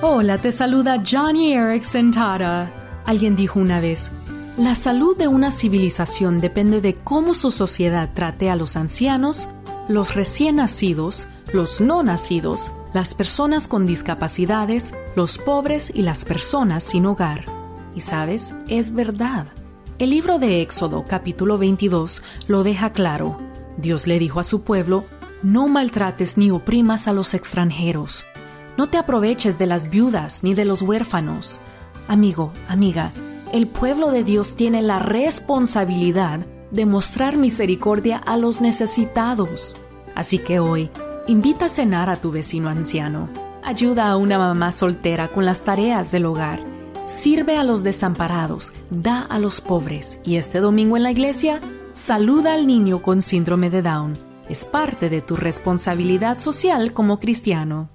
Hola, te saluda Johnny Erickson Tara. Alguien dijo una vez, la salud de una civilización depende de cómo su sociedad trate a los ancianos, los recién nacidos, los no nacidos, las personas con discapacidades, los pobres y las personas sin hogar. Y sabes, es verdad. El libro de Éxodo capítulo 22 lo deja claro. Dios le dijo a su pueblo, no maltrates ni oprimas a los extranjeros, no te aproveches de las viudas ni de los huérfanos. Amigo, amiga, el pueblo de Dios tiene la responsabilidad de mostrar misericordia a los necesitados. Así que hoy, invita a cenar a tu vecino anciano. Ayuda a una mamá soltera con las tareas del hogar. Sirve a los desamparados, da a los pobres y este domingo en la iglesia, saluda al niño con síndrome de Down. Es parte de tu responsabilidad social como cristiano.